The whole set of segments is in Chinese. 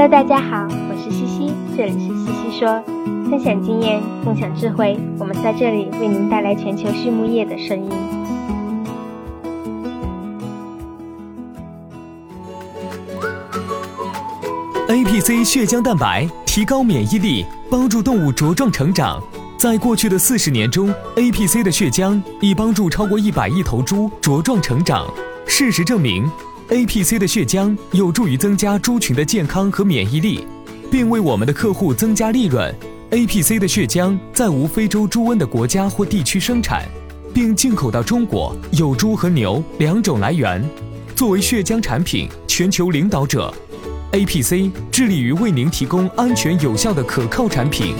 Hello，大家好，我是西西，这里是西西说，分享经验，共享智慧，我们在这里为您带来全球畜牧业的声音。APC 血浆蛋白提高免疫力，帮助动物茁壮成长。在过去的四十年中，APC 的血浆已帮助超过一百亿头猪茁壮成长。事实证明，APC 的血浆有助于增加猪群的健康和免疫力，并为我们的客户增加利润。APC 的血浆在无非洲猪瘟的国家或地区生产，并进口到中国，有猪和牛两种来源。作为血浆产品全球领导者，APC 致力于为您提供安全有效的可靠产品。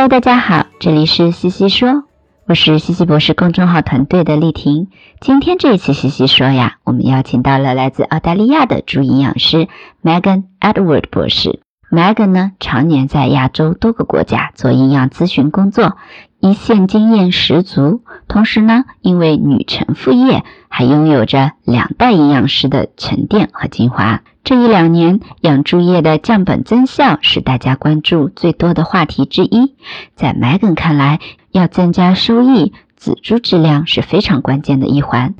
Hello，大家好，这里是西西说，我是西西博士公众号团队的丽婷。今天这一期西西说呀，我们邀请到了来自澳大利亚的主营养师 Megan Edward 博士。Megan 呢，常年在亚洲多个国家做营养咨询工作，一线经验十足。同时呢，因为女臣副业，还拥有着两代营养师的沉淀和精华。这一两年，养猪业的降本增效是大家关注最多的话题之一。在 Megan 看来，要增加收益，仔猪质量是非常关键的一环。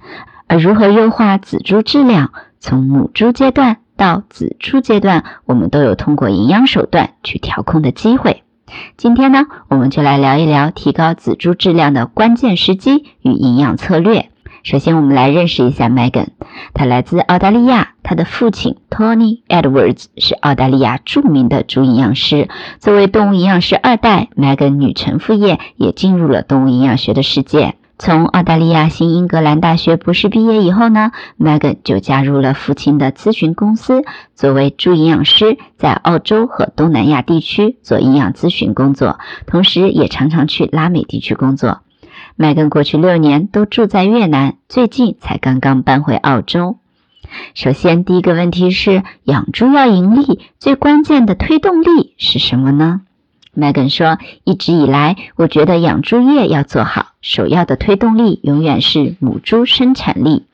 而如何优化仔猪质量，从母猪阶段到仔猪阶段，我们都有通过营养手段去调控的机会。今天呢，我们就来聊一聊提高仔猪质量的关键时机与营养策略。首先，我们来认识一下 Megan，她来自澳大利亚，她的父亲 Tony Edwards 是澳大利亚著名的猪营养师。作为动物营养师二代，Megan 女臣副业也进入了动物营养学的世界。从澳大利亚新英格兰大学博士毕业以后呢，Megan 就加入了父亲的咨询公司，作为猪营养师，在澳洲和东南亚地区做营养咨询工作，同时也常常去拉美地区工作。Megan 过去六年都住在越南，最近才刚刚搬回澳洲。首先，第一个问题是，养猪要盈利，最关键的推动力是什么呢？Megan 说：“一直以来，我觉得养猪业要做好，首要的推动力永远是母猪生产力。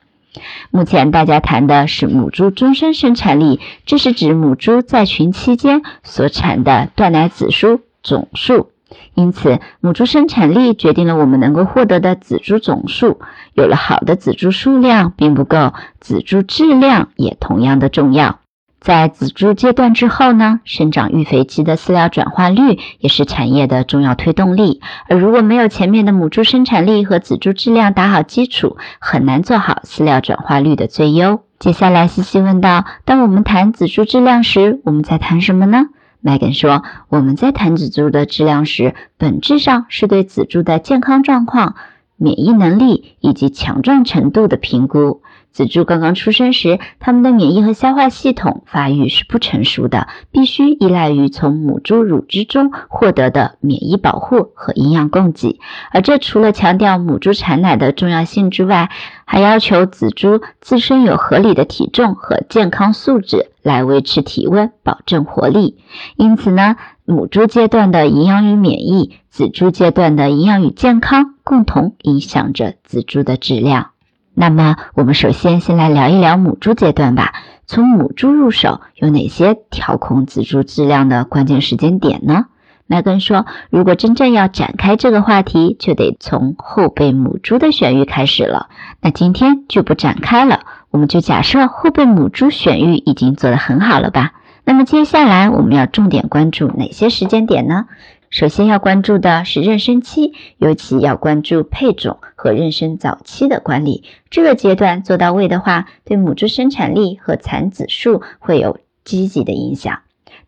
目前大家谈的是母猪终身生产力，这是指母猪在群期间所产的断奶子数总数。因此，母猪生产力决定了我们能够获得的仔猪总数。有了好的仔猪数量并不够，仔猪质量也同样的重要。”在仔猪阶段之后呢，生长育肥期的饲料转化率也是产业的重要推动力。而如果没有前面的母猪生产力和仔猪质量打好基础，很难做好饲料转化率的最优。接下来，西西问道：当我们谈仔猪质量时，我们在谈什么呢？Megan 说：我们在谈仔猪的质量时，本质上是对仔猪的健康状况、免疫能力以及强壮程度的评估。仔猪刚刚出生时，它们的免疫和消化系统发育是不成熟的，必须依赖于从母猪乳汁中获得的免疫保护和营养供给。而这除了强调母猪产奶的重要性之外，还要求仔猪自身有合理的体重和健康素质来维持体温、保证活力。因此呢，母猪阶段的营养与免疫，仔猪阶段的营养与健康，共同影响着仔猪的质量。那么，我们首先先来聊一聊母猪阶段吧。从母猪入手，有哪些调控仔猪质量的关键时间点呢？麦根说，如果真正要展开这个话题，就得从后备母猪的选育开始了。那今天就不展开了，我们就假设后备母猪选育已经做得很好了吧？那么接下来我们要重点关注哪些时间点呢？首先要关注的是妊娠期，尤其要关注配种和妊娠早期的管理。这个阶段做到位的话，对母猪生产力和产子数会有积极的影响。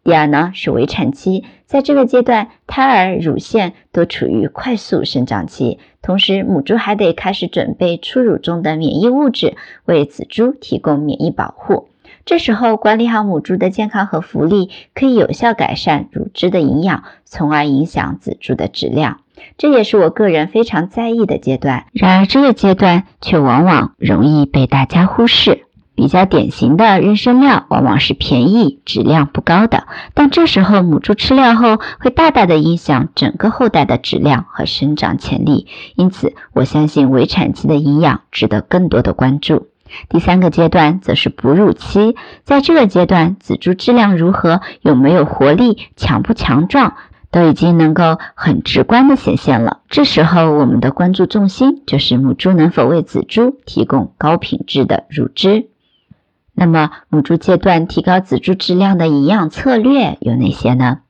第二呢是围产期，在这个阶段，胎儿乳腺都处于快速生长期，同时母猪还得开始准备初乳中的免疫物质，为子猪提供免疫保护。这时候管理好母猪的健康和福利，可以有效改善乳汁的营养，从而影响仔猪的质量。这也是我个人非常在意的阶段。然而，这个阶段却往往容易被大家忽视。比较典型的妊娠料往往是便宜、质量不高的，但这时候母猪吃料后会大大的影响整个后代的质量和生长潜力。因此，我相信围产期的营养值得更多的关注。第三个阶段则是哺乳期，在这个阶段，仔猪质量如何、有没有活力、强不强壮。都已经能够很直观的显现了。这时候，我们的关注重心就是母猪能否为仔猪提供高品质的乳汁。那么，母猪阶段提高仔猪质量的营养策略有哪些呢？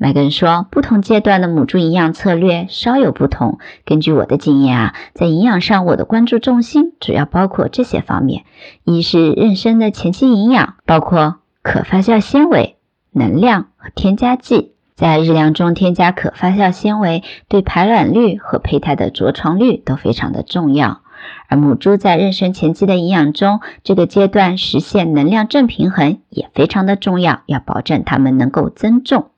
麦根说，不同阶段的母猪营养策略稍有不同。根据我的经验啊，在营养上，我的关注重心主要包括这些方面：一是妊娠的前期营养，包括可发酵纤维、能量和添加剂。在日粮中添加可发酵纤维，对排卵率和胚胎的着床率都非常的重要。而母猪在妊娠前期的营养中，这个阶段实现能量正平衡也非常的重要，要保证它们能够增重。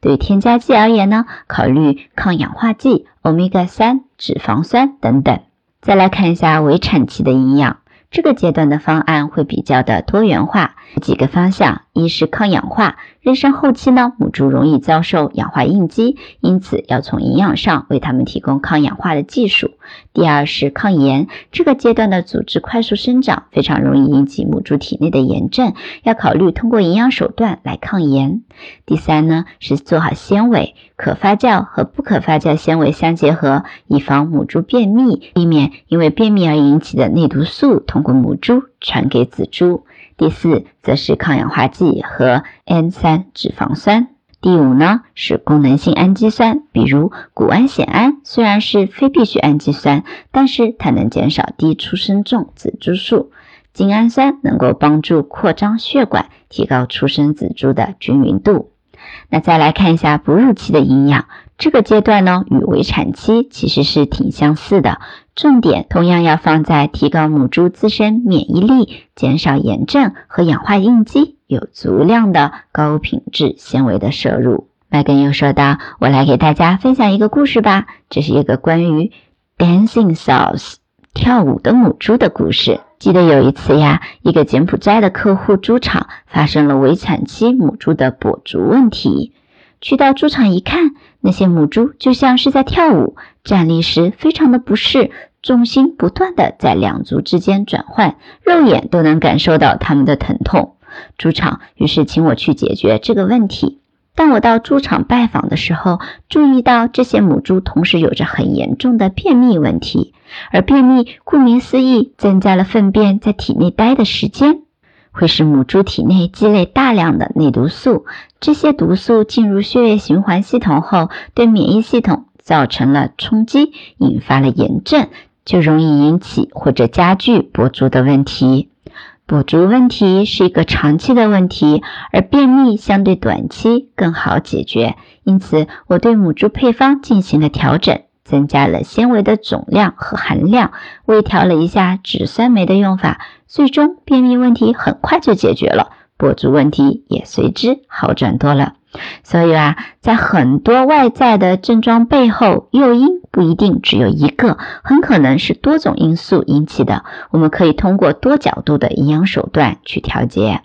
对添加剂而言呢，考虑抗氧化剂、欧米伽三、脂肪酸等等。再来看一下围产期的营养。这个阶段的方案会比较的多元化，几个方向：一是抗氧化，妊娠后期呢，母猪容易遭受氧化应激，因此要从营养上为它们提供抗氧化的技术；第二是抗炎，这个阶段的组织快速生长，非常容易引起母猪体内的炎症，要考虑通过营养手段来抗炎；第三呢是做好纤维，可发酵和不可发酵纤维相结合，以防母猪便秘，避免因为便秘而引起的内毒素。通过母猪传给仔猪。第四，则是抗氧化剂和 N 三脂肪酸。第五呢，是功能性氨基酸，比如谷氨酰胺，虽然是非必需氨基酸，但是它能减少低出生重仔猪数。精氨酸能够帮助扩张血管，提高出生仔猪的均匀度。那再来看一下哺乳期的营养。这个阶段呢，与围产期其实是挺相似的，重点同样要放在提高母猪自身免疫力、减少炎症和氧化应激，有足量的高品质纤维的摄入。麦根又说道：“我来给大家分享一个故事吧，这是一个关于 dancing sows 跳舞的母猪的故事。记得有一次呀，一个柬埔寨的客户猪场发生了围产期母猪的跛足问题。”去到猪场一看，那些母猪就像是在跳舞，站立时非常的不适，重心不断的在两足之间转换，肉眼都能感受到它们的疼痛。猪场于是请我去解决这个问题。当我到猪场拜访的时候，注意到这些母猪同时有着很严重的便秘问题，而便秘顾名思义，增加了粪便在体内待的时间。会使母猪体内积累大量的内毒素，这些毒素进入血液循环系统后，对免疫系统造成了冲击，引发了炎症，就容易引起或者加剧跛足的问题。跛足问题是一个长期的问题，而便秘相对短期更好解决，因此我对母猪配方进行了调整。增加了纤维的总量和含量，微调了一下脂酸酶的用法，最终便秘问题很快就解决了，跛足问题也随之好转多了。所以啊，在很多外在的症状背后，诱因不一定只有一个，很可能是多种因素引起的。我们可以通过多角度的营养手段去调节。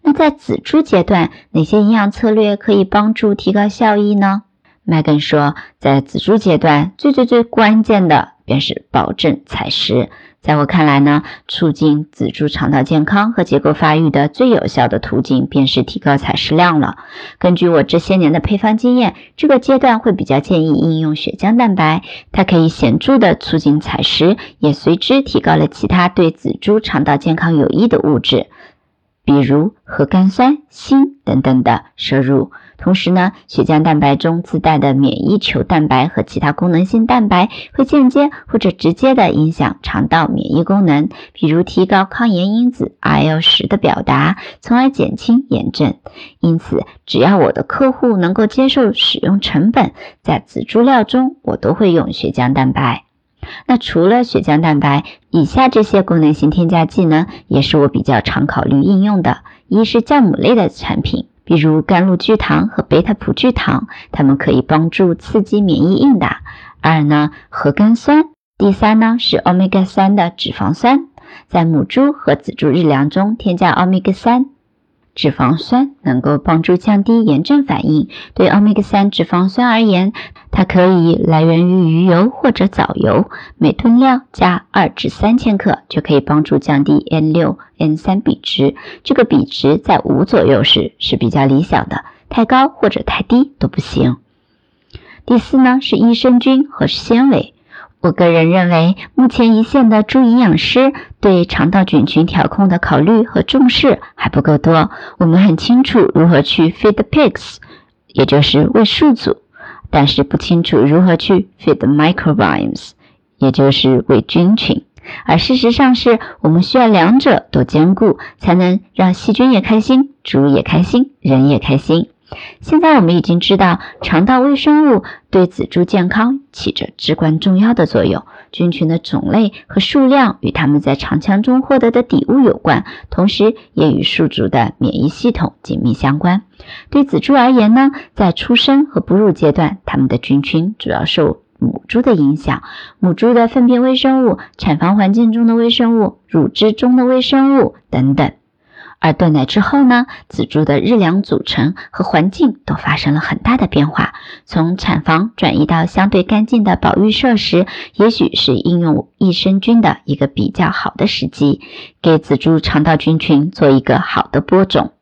那在仔猪阶段，哪些营养策略可以帮助提高效益呢？麦根说，在仔猪阶段，最最最关键的便是保证采食。在我看来呢，促进仔猪肠道健康和结构发育的最有效的途径，便是提高采食量了。根据我这些年的配方经验，这个阶段会比较建议应用血浆蛋白，它可以显著的促进采食，也随之提高了其他对仔猪肠道健康有益的物质，比如核苷酸、锌等等的摄入。同时呢，血浆蛋白中自带的免疫球蛋白和其他功能性蛋白会间接或者直接的影响肠道免疫功能，比如提高抗炎因子 IL 十的表达，从而减轻炎症。因此，只要我的客户能够接受使用成本，在仔猪料中我都会用血浆蛋白。那除了血浆蛋白，以下这些功能性添加剂呢，也是我比较常考虑应用的。一是酵母类的产品。比如甘露聚糖和贝塔葡聚糖，它们可以帮助刺激免疫应答。二呢，核苷酸。第三呢是 omega 三的脂肪酸。在母猪和仔猪日粮中添加 omega 三脂肪酸，能够帮助降低炎症反应。对欧米伽三脂肪酸而言，它可以来源于鱼油或者藻油，每吨量加二至三千克，就可以帮助降低 N 六 N 三比值。这个比值在五左右时是比较理想的，太高或者太低都不行。第四呢是益生菌和纤维。我个人认为，目前一线的猪营养师对肠道菌群调控的考虑和重视还不够多。我们很清楚如何去 feed pigs，也就是喂宿主，但是不清楚如何去 feed microbiomes，也就是喂菌群。而事实上是我们需要两者都兼顾，才能让细菌也开心，猪也开心，人也开心。现在我们已经知道，肠道微生物对仔猪健康起着至关重要的作用。菌群的种类和数量与它们在肠腔中获得的底物有关，同时也与宿主的免疫系统紧密相关。对仔猪而言呢，在出生和哺乳阶段，它们的菌群主要受母猪的影响，母猪的粪便微生物、产房环境中的微生物、乳汁中的微生物等等。而断奶之后呢，仔猪的日粮组成和环境都发生了很大的变化。从产房转移到相对干净的保育设施，也许是应用益生菌的一个比较好的时机，给仔猪肠道菌群做一个好的播种。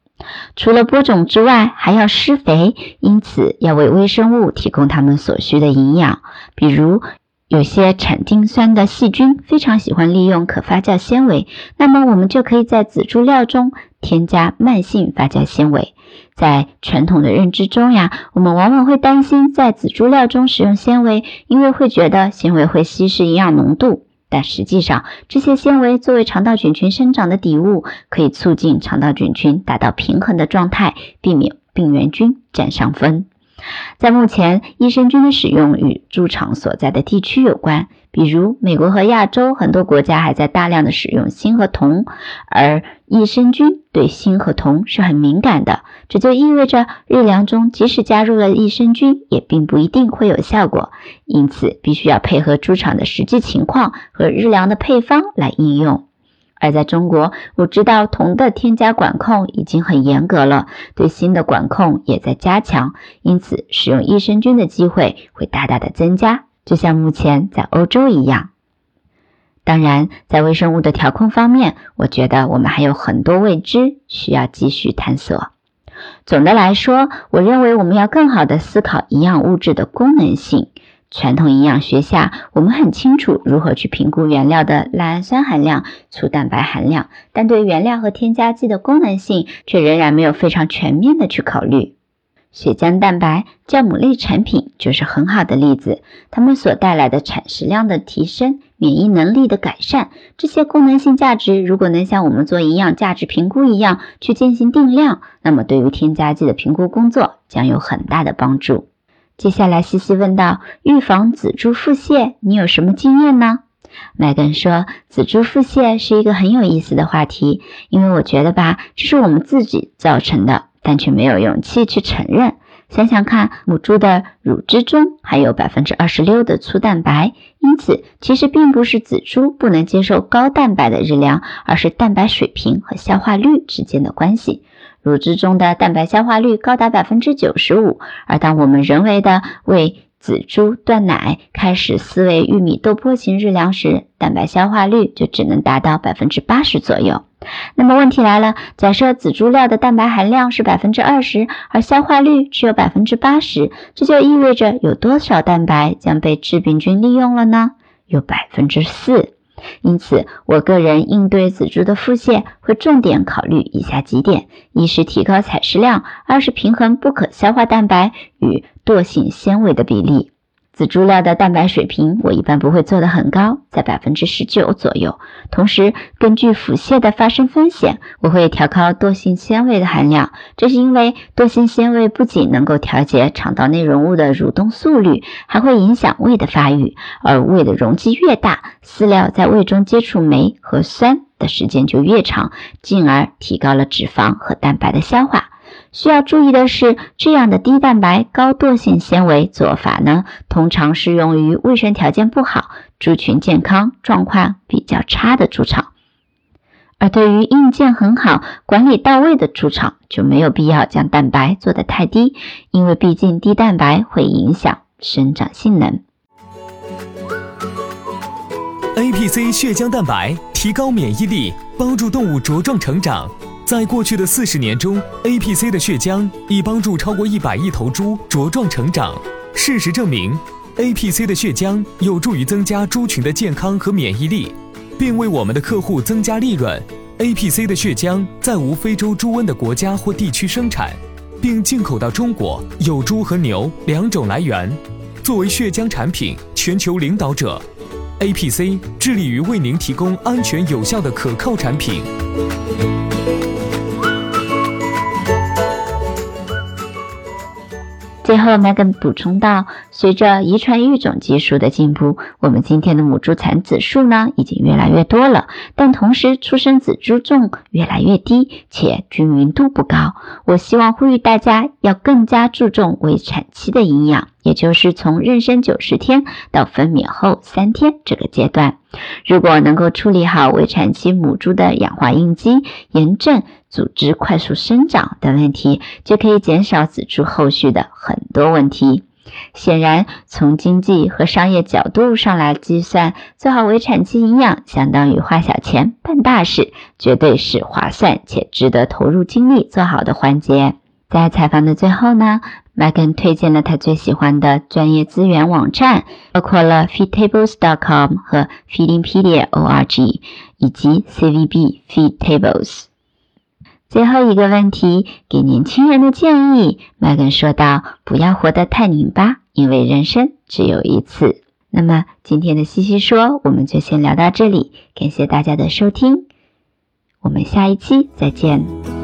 除了播种之外，还要施肥，因此要为微生物提供它们所需的营养，比如。有些产丁酸的细菌非常喜欢利用可发酵纤维，那么我们就可以在仔猪料中添加慢性发酵纤维。在传统的认知中呀，我们往往会担心在仔猪料中使用纤维，因为会觉得纤维会稀释营养浓度。但实际上，这些纤维作为肠道菌群生长的底物，可以促进肠道菌群达到平衡的状态，避免病原菌占上风。在目前，益生菌的使用与猪场所在的地区有关。比如，美国和亚洲很多国家还在大量的使用锌和铜，而益生菌对锌和铜是很敏感的。这就意味着，日粮中即使加入了益生菌，也并不一定会有效果。因此，必须要配合猪场的实际情况和日粮的配方来应用。而在中国，我知道铜的添加管控已经很严格了，对锌的管控也在加强，因此使用益生菌的机会会大大的增加，就像目前在欧洲一样。当然，在微生物的调控方面，我觉得我们还有很多未知需要继续探索。总的来说，我认为我们要更好的思考营养物质的功能性。传统营养学下，我们很清楚如何去评估原料的赖氨酸含量、粗蛋白含量，但对原料和添加剂的功能性却仍然没有非常全面的去考虑。血浆蛋白、酵母类产品就是很好的例子，它们所带来的产食量的提升、免疫能力的改善，这些功能性价值如果能像我们做营养价值评估一样去进行定量，那么对于添加剂的评估工作将有很大的帮助。接下来，西西问道：“预防仔猪腹泻，你有什么经验呢？”麦根说：“仔猪腹泻是一个很有意思的话题，因为我觉得吧，这是我们自己造成的，但却没有勇气去承认。想想看，母猪的乳汁中含有百分之二十六的粗蛋白，因此其实并不是仔猪不能接受高蛋白的日粮，而是蛋白水平和消化率之间的关系。”乳汁中的蛋白消化率高达百分之九十五，而当我们人为的为仔猪断奶，开始饲喂玉米豆粕型日粮时，蛋白消化率就只能达到百分之八十左右。那么问题来了，假设仔猪料的蛋白含量是百分之二十，而消化率只有百分之八十，这就意味着有多少蛋白将被致病菌利用了呢？有百分之四。因此，我个人应对仔猪的腹泻会重点考虑以下几点：一是提高采食量，二是平衡不可消化蛋白与惰性纤维的比例。仔猪料的蛋白水平，我一般不会做得很高，在百分之十九左右。同时，根据腹泻的发生风险，我会调高惰性纤维的含量。这是因为惰性纤维不仅能够调节肠道内容物的蠕动速率，还会影响胃的发育。而胃的容积越大，饲料在胃中接触酶和酸的时间就越长，进而提高了脂肪和蛋白的消化。需要注意的是，这样的低蛋白、高惰性纤维做法呢，通常适用于卫生条件不好、猪群健康状况比较差的猪场。而对于硬件很好、管理到位的猪场，就没有必要将蛋白做得太低，因为毕竟低蛋白会影响生长性能。APC 血浆蛋白提高免疫力，帮助动物茁壮成长。在过去的四十年中，APC 的血浆已帮助超过一百亿头猪茁壮成长。事实证明，APC 的血浆有助于增加猪群的健康和免疫力。并为我们的客户增加利润。APC 的血浆在无非洲猪瘟的国家或地区生产，并进口到中国，有猪和牛两种来源。作为血浆产品全球领导者，APC 致力于为您提供安全有效的可靠产品。最后，Megan 补充到，随着遗传育种技术的进步，我们今天的母猪产子数呢已经越来越多了，但同时出生子猪重越来越低，且均匀度不高。我希望呼吁大家要更加注重围产期的营养。也就是从妊娠九十天到分娩后三天这个阶段，如果能够处理好围产期母猪的氧化应激、炎症、组织快速生长等问题，就可以减少子猪后续的很多问题。显然，从经济和商业角度上来计算，做好围产期营养相当于花小钱办大事，绝对是划算且值得投入精力做好的环节。在采访的最后呢？Megan 推荐了他最喜欢的专业资源网站，包括了 Feedtables.com 和 Feedingpedia.org 以及 CVB Feedtables。最后一个问题，给年轻人的建议，Megan 说道：“不要活得太拧巴，因为人生只有一次。”那么今天的西西说，我们就先聊到这里，感谢大家的收听，我们下一期再见。